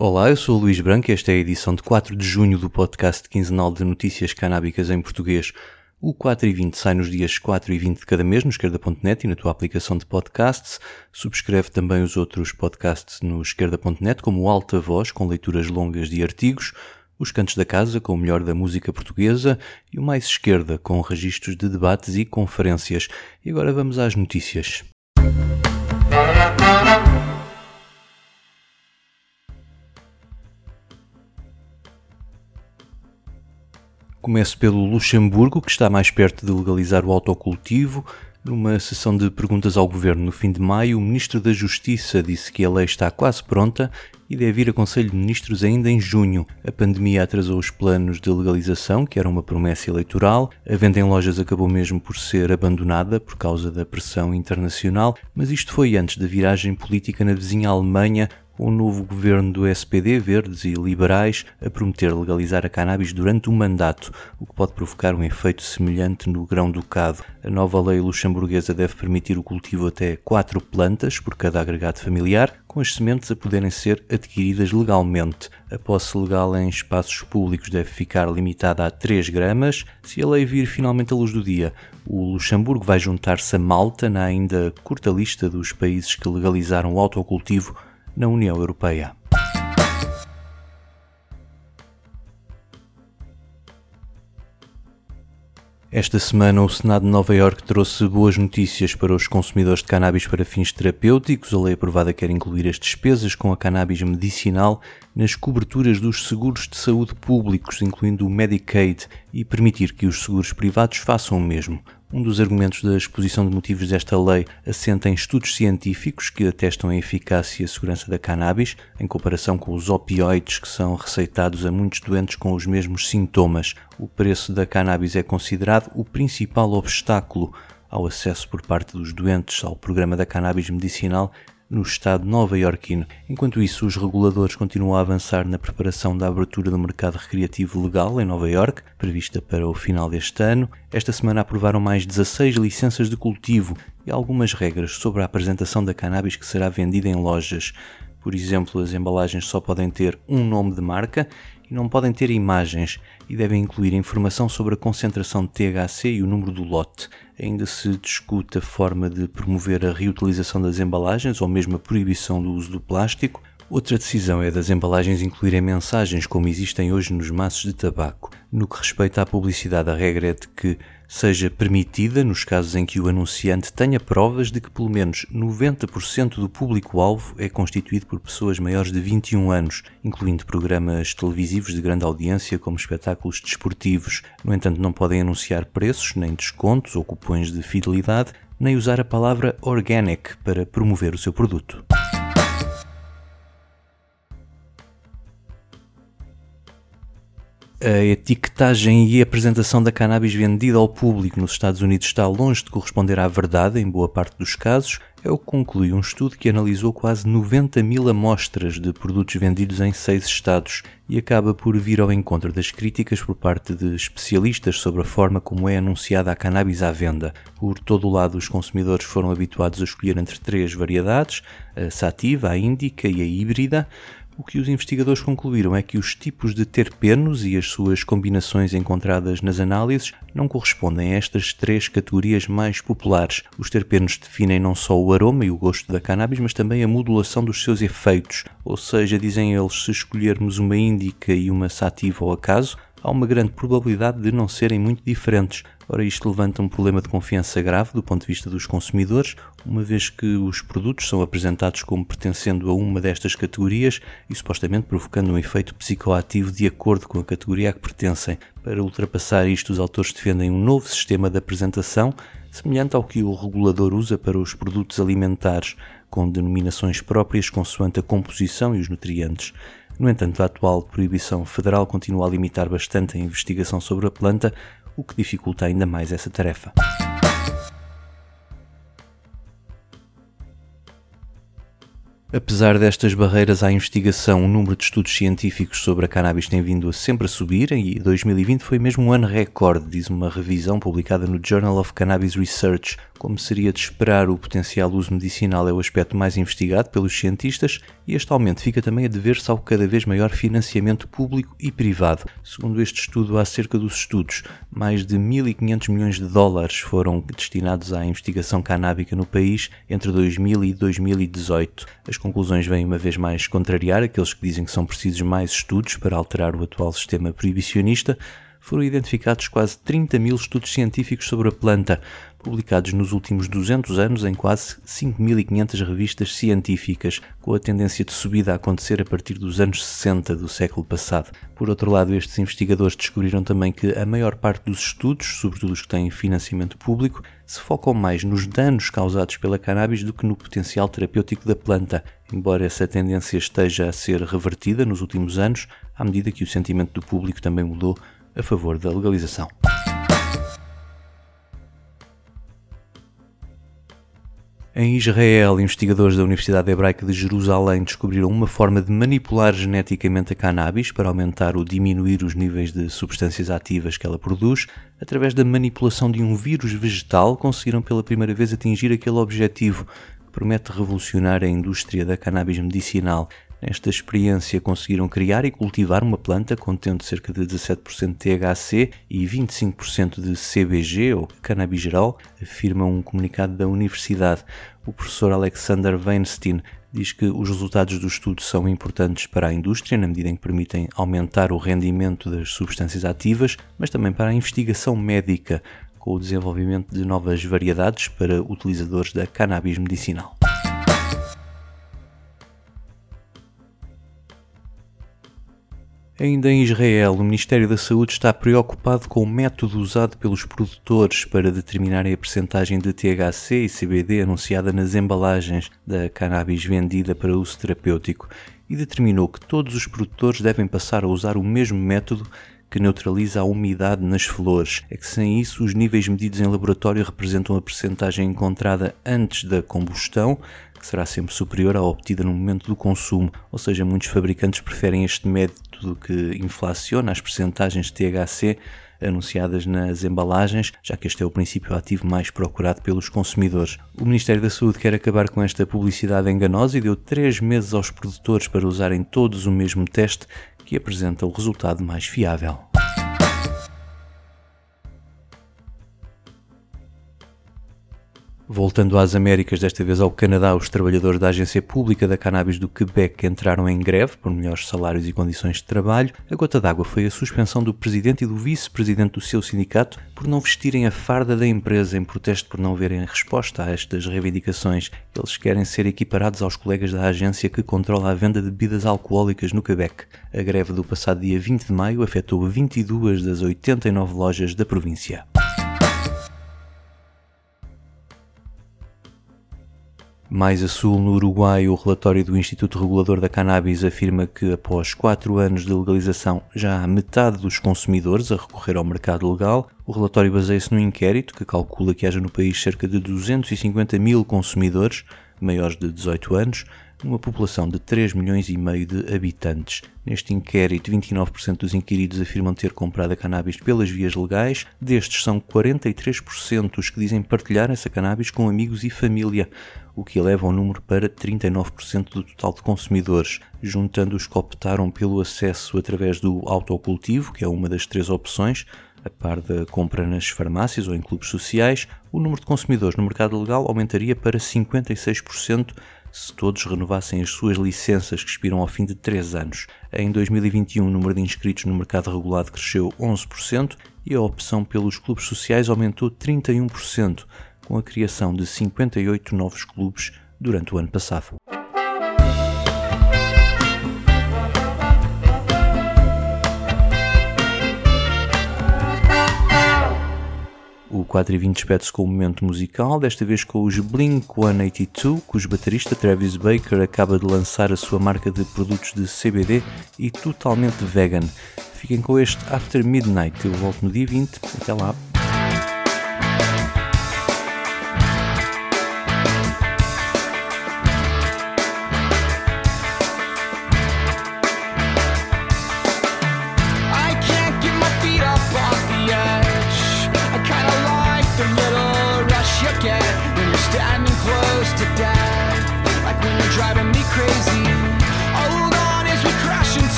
Olá, eu sou o Luís Branco e esta é a edição de 4 de junho do podcast quinzenal de notícias canábicas em português. O 4 e 20 sai nos dias 4 e 20 de cada mês no esquerda.net e na tua aplicação de podcasts. Subscreve também os outros podcasts no esquerda.net, como o Alta Voz, com leituras longas de artigos, os Cantos da Casa, com o melhor da música portuguesa, e o Mais Esquerda, com registros de debates e conferências. E agora vamos às notícias. Começo pelo Luxemburgo, que está mais perto de legalizar o autocultivo. Numa sessão de perguntas ao governo no fim de maio, o Ministro da Justiça disse que a lei está quase pronta e deve ir a Conselho de Ministros ainda em junho. A pandemia atrasou os planos de legalização, que era uma promessa eleitoral. A venda em lojas acabou mesmo por ser abandonada por causa da pressão internacional, mas isto foi antes da viragem política na vizinha Alemanha, o novo governo do SPD, Verdes e Liberais, a prometer legalizar a cannabis durante um mandato, o que pode provocar um efeito semelhante no grão-ducado. A nova lei luxemburguesa deve permitir o cultivo até quatro plantas por cada agregado familiar, com as sementes a poderem ser adquiridas legalmente. A posse legal em espaços públicos deve ficar limitada a 3 gramas. Se a lei vir finalmente à luz do dia, o Luxemburgo vai juntar-se a Malta na ainda curta lista dos países que legalizaram o autocultivo na União Europeia. Esta semana, o Senado de Nova Iorque trouxe boas notícias para os consumidores de cannabis para fins terapêuticos. A lei aprovada quer incluir as despesas com a cannabis medicinal nas coberturas dos seguros de saúde públicos, incluindo o Medicaid, e permitir que os seguros privados façam o mesmo. Um dos argumentos da exposição de motivos desta lei assenta em estudos científicos que atestam a eficácia e a segurança da cannabis em comparação com os opioides que são receitados a muitos doentes com os mesmos sintomas. O preço da cannabis é considerado o principal obstáculo ao acesso por parte dos doentes ao programa da cannabis medicinal no estado nova-iorquino. Enquanto isso, os reguladores continuam a avançar na preparação da abertura do mercado recreativo legal em Nova York, prevista para o final deste ano. Esta semana aprovaram mais 16 licenças de cultivo e algumas regras sobre a apresentação da cannabis que será vendida em lojas. Por exemplo, as embalagens só podem ter um nome de marca e não podem ter imagens e devem incluir informação sobre a concentração de THC e o número do lote. Ainda se discute a forma de promover a reutilização das embalagens ou mesmo a proibição do uso do plástico. Outra decisão é das embalagens incluírem mensagens como existem hoje nos maços de tabaco. No que respeita à publicidade, a regra é de que seja permitida nos casos em que o anunciante tenha provas de que pelo menos 90% do público-alvo é constituído por pessoas maiores de 21 anos, incluindo programas televisivos de grande audiência como espetáculos desportivos. No entanto, não podem anunciar preços, nem descontos ou cupões de fidelidade, nem usar a palavra organic para promover o seu produto. A etiquetagem e apresentação da cannabis vendida ao público nos Estados Unidos está longe de corresponder à verdade em boa parte dos casos, é o que conclui um estudo que analisou quase 90 mil amostras de produtos vendidos em seis estados e acaba por vir ao encontro das críticas por parte de especialistas sobre a forma como é anunciada a cannabis à venda. Por todo o lado, os consumidores foram habituados a escolher entre três variedades, a sativa, a índica e a híbrida, o que os investigadores concluíram é que os tipos de terpenos e as suas combinações encontradas nas análises não correspondem a estas três categorias mais populares. Os terpenos definem não só o aroma e o gosto da cannabis, mas também a modulação dos seus efeitos. Ou seja, dizem eles, se escolhermos uma índica e uma sativa ao acaso, há uma grande probabilidade de não serem muito diferentes. Ora, isto levanta um problema de confiança grave do ponto de vista dos consumidores, uma vez que os produtos são apresentados como pertencendo a uma destas categorias e supostamente provocando um efeito psicoativo de acordo com a categoria a que pertencem. Para ultrapassar isto, os autores defendem um novo sistema de apresentação, semelhante ao que o regulador usa para os produtos alimentares, com denominações próprias consoante a composição e os nutrientes. No entanto, a atual proibição federal continua a limitar bastante a investigação sobre a planta, o que dificulta ainda mais essa tarefa. Apesar destas barreiras à investigação, o número de estudos científicos sobre a cannabis tem vindo a sempre a subir e 2020 foi mesmo um ano recorde, diz uma revisão publicada no Journal of Cannabis Research, Como seria de esperar, o potencial uso medicinal é o aspecto mais investigado pelos cientistas e este aumento fica também a dever-se ao cada vez maior financiamento público e privado. Segundo este estudo, acerca dos estudos, mais de 1.500 milhões de dólares foram destinados à investigação canábica no país entre 2000 e 2018. As conclusões vêm uma vez mais contrariar aqueles que dizem que são precisos mais estudos para alterar o atual sistema proibicionista foram identificados quase 30 mil estudos científicos sobre a planta, publicados nos últimos 200 anos em quase 5.500 revistas científicas, com a tendência de subida a acontecer a partir dos anos 60 do século passado. Por outro lado, estes investigadores descobriram também que a maior parte dos estudos, sobretudo os que têm financiamento público, se focam mais nos danos causados pela cannabis do que no potencial terapêutico da planta, embora essa tendência esteja a ser revertida nos últimos anos, à medida que o sentimento do público também mudou a favor da legalização. Em Israel, investigadores da Universidade Hebraica de Jerusalém descobriram uma forma de manipular geneticamente a cannabis para aumentar ou diminuir os níveis de substâncias ativas que ela produz. Através da manipulação de um vírus vegetal, conseguiram pela primeira vez atingir aquele objetivo que promete revolucionar a indústria da cannabis medicinal. Nesta experiência conseguiram criar e cultivar uma planta contendo cerca de 17% de THC e 25% de CBG, ou cannabis geral, afirma um comunicado da universidade. O professor Alexander Weinstein diz que os resultados do estudo são importantes para a indústria, na medida em que permitem aumentar o rendimento das substâncias ativas, mas também para a investigação médica, com o desenvolvimento de novas variedades para utilizadores da cannabis medicinal. Ainda em Israel, o Ministério da Saúde está preocupado com o método usado pelos produtores para determinarem a percentagem de THC e CBD anunciada nas embalagens da cannabis vendida para uso terapêutico e determinou que todos os produtores devem passar a usar o mesmo método que neutraliza a umidade nas flores. É que sem isso os níveis medidos em laboratório representam a percentagem encontrada antes da combustão, que será sempre superior à obtida no momento do consumo. Ou seja, muitos fabricantes preferem este método que inflaciona as percentagens de THC anunciadas nas embalagens, já que este é o princípio ativo mais procurado pelos consumidores. O Ministério da Saúde quer acabar com esta publicidade enganosa e deu três meses aos produtores para usarem todos o mesmo teste que apresenta o resultado mais fiável. Voltando às Américas, desta vez ao Canadá, os trabalhadores da Agência Pública da Cannabis do Quebec entraram em greve por melhores salários e condições de trabalho. A gota d'água foi a suspensão do presidente e do vice-presidente do seu sindicato por não vestirem a farda da empresa em protesto por não verem resposta a estas reivindicações. Eles querem ser equiparados aos colegas da agência que controla a venda de bebidas alcoólicas no Quebec. A greve do passado dia 20 de maio afetou 22 das 89 lojas da província. Mais a sul, no Uruguai, o relatório do Instituto Regulador da Cannabis afirma que, após quatro anos de legalização, já há metade dos consumidores a recorrer ao mercado legal. O relatório baseia-se num inquérito que calcula que haja no país cerca de 250 mil consumidores maiores de 18 anos, numa população de 3 milhões e meio de habitantes. Neste inquérito, 29% dos inquiridos afirmam ter comprado a cannabis pelas vias legais, destes são 43% os que dizem partilhar essa cannabis com amigos e família, o que eleva o número para 39% do total de consumidores, juntando os que optaram pelo acesso através do autocultivo, que é uma das três opções, a par da compra nas farmácias ou em clubes sociais, o número de consumidores no mercado legal aumentaria para 56%, se todos renovassem as suas licenças que expiram ao fim de 3 anos. Em 2021, o número de inscritos no mercado regulado cresceu 11% e a opção pelos clubes sociais aumentou 31%, com a criação de 58 novos clubes durante o ano passado. O 4 e 20 despede-se com um momento musical, desta vez com os Blink-182, cujo baterista Travis Baker acaba de lançar a sua marca de produtos de CBD e totalmente vegan. Fiquem com este After Midnight, eu volto no dia 20. Até lá!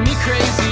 Me crazy.